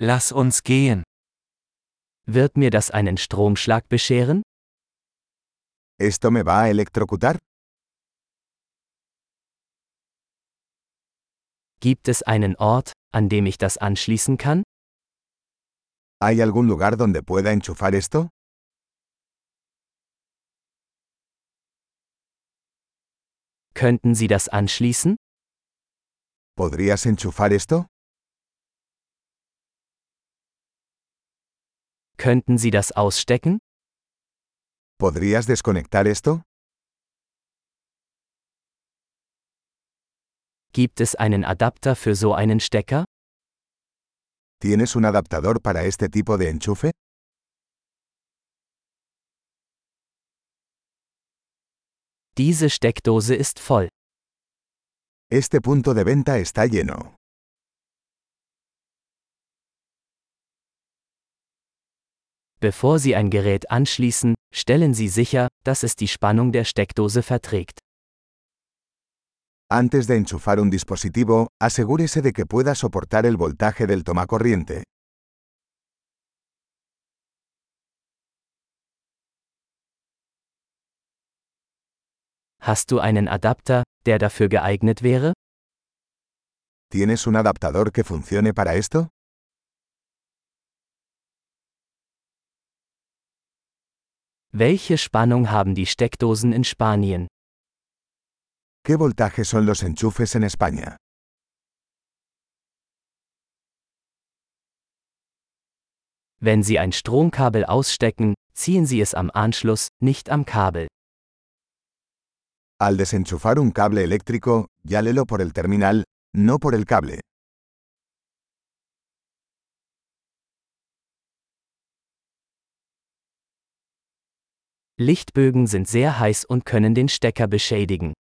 Lass uns gehen. Wird mir das einen Stromschlag bescheren? ¿Esto me va a electrocutar? Gibt es einen Ort, an dem ich das anschließen kann? ¿Hay algún lugar donde pueda enchufar esto? Könnten Sie das anschließen? ¿Podrías enchufar esto? Könnten Sie das ausstecken? ¿Podrías desconectar esto? Gibt es einen Adapter für so einen Stecker? ¿Tienes un adaptador para este tipo de enchufe? Diese Steckdose ist voll. Este punto de venta está lleno. Bevor Sie ein Gerät anschließen, stellen Sie sicher, dass es die Spannung der Steckdose verträgt. Antes de enchufar un dispositivo, asegúrese de que pueda soportar el voltaje del tomacorriente. Hast du einen Adapter, der dafür geeignet wäre? ¿Tienes un adaptador que funcione para esto? Welche Spannung haben die Steckdosen in Spanien? ¿Qué voltaje son los enchufes en España? Wenn Sie ein Stromkabel ausstecken, ziehen Sie es am Anschluss, nicht am Kabel. Al desenchufar un cable eléctrico, llálelo por el terminal, no por el cable. Lichtbögen sind sehr heiß und können den Stecker beschädigen.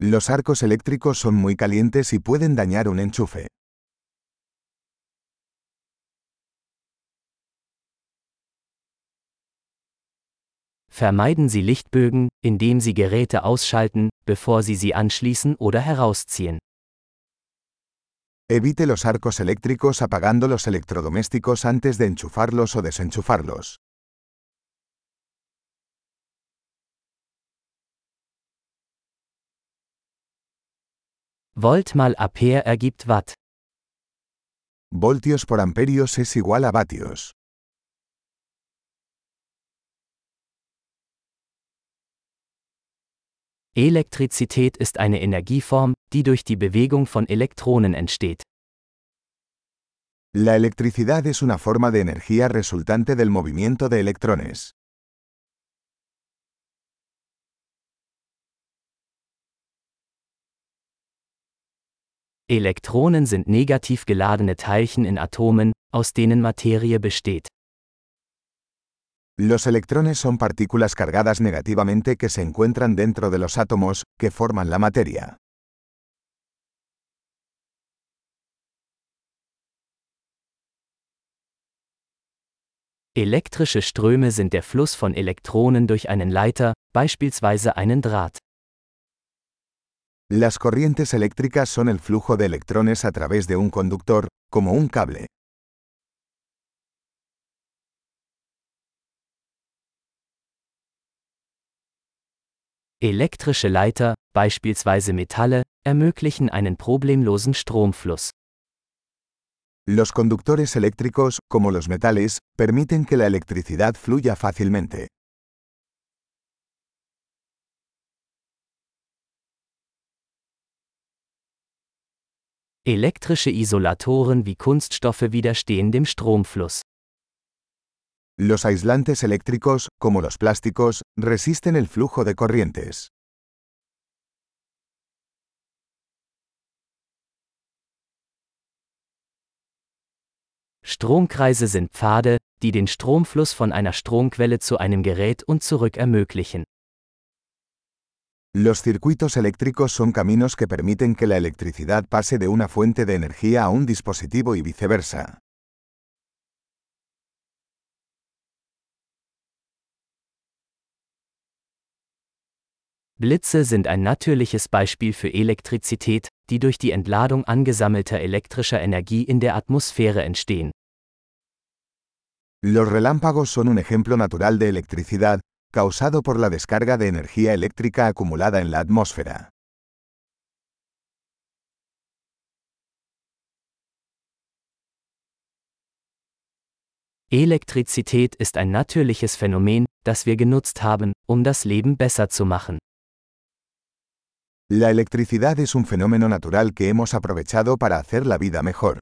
Los arcos eléctricos son muy calientes y pueden dañar un enchufe. Vermeiden Sie Lichtbögen, indem Sie Geräte ausschalten, bevor Sie sie anschließen oder herausziehen. Evite los arcos eléctricos apagando los electrodomésticos antes de enchufarlos o desenchufarlos. Volt mal Ampere ergibt Watt. Voltios por amperios es igual a vatios. Elektrizität ist eine Energieform, die durch die Bewegung von Elektronen entsteht. La electricidad es una forma de energía resultante del movimiento de electrones. Elektronen sind negativ geladene Teilchen in Atomen, aus denen Materie besteht. Los electrones son partículas cargadas negativamente que se encuentran dentro de los átomos, que forman la materia. Elektrische Ströme sind der Fluss von Elektronen durch einen Leiter, beispielsweise einen Draht. Las corrientes eléctricas son el flujo de electrones a través de un conductor, como un cable. Elektrische Leiter, beispielsweise Metalle, ermöglichen einen problemlosen Stromfluss. Los conductores eléctricos, como los metales, permiten que la electricidad fluya fácilmente. Elektrische Isolatoren wie Kunststoffe widerstehen dem Stromfluss. Los aislantes eléctricos, como los plásticos, resisten el flujo de corrientes. Stromkreise sind Pfade, die den Stromfluss von einer Stromquelle zu einem Gerät und zurück ermöglichen. Los circuitos eléctricos son caminos que permiten que la electricidad pase de una fuente de energía a un dispositivo y viceversa. Blitze sind ein natürliches Beispiel für Elektrizität, die durch die Entladung angesammelter elektrischer Energie in der Atmosphäre entstehen. Los relámpagos son un ejemplo natural de electricidad, causado por la descarga de energía eléctrica acumulada en la atmósfera. Elektrizität ist ein natürliches Phänomen, das wir genutzt haben, um das Leben besser zu machen. La electricidad es un fenómeno natural que hemos aprovechado para hacer la vida mejor.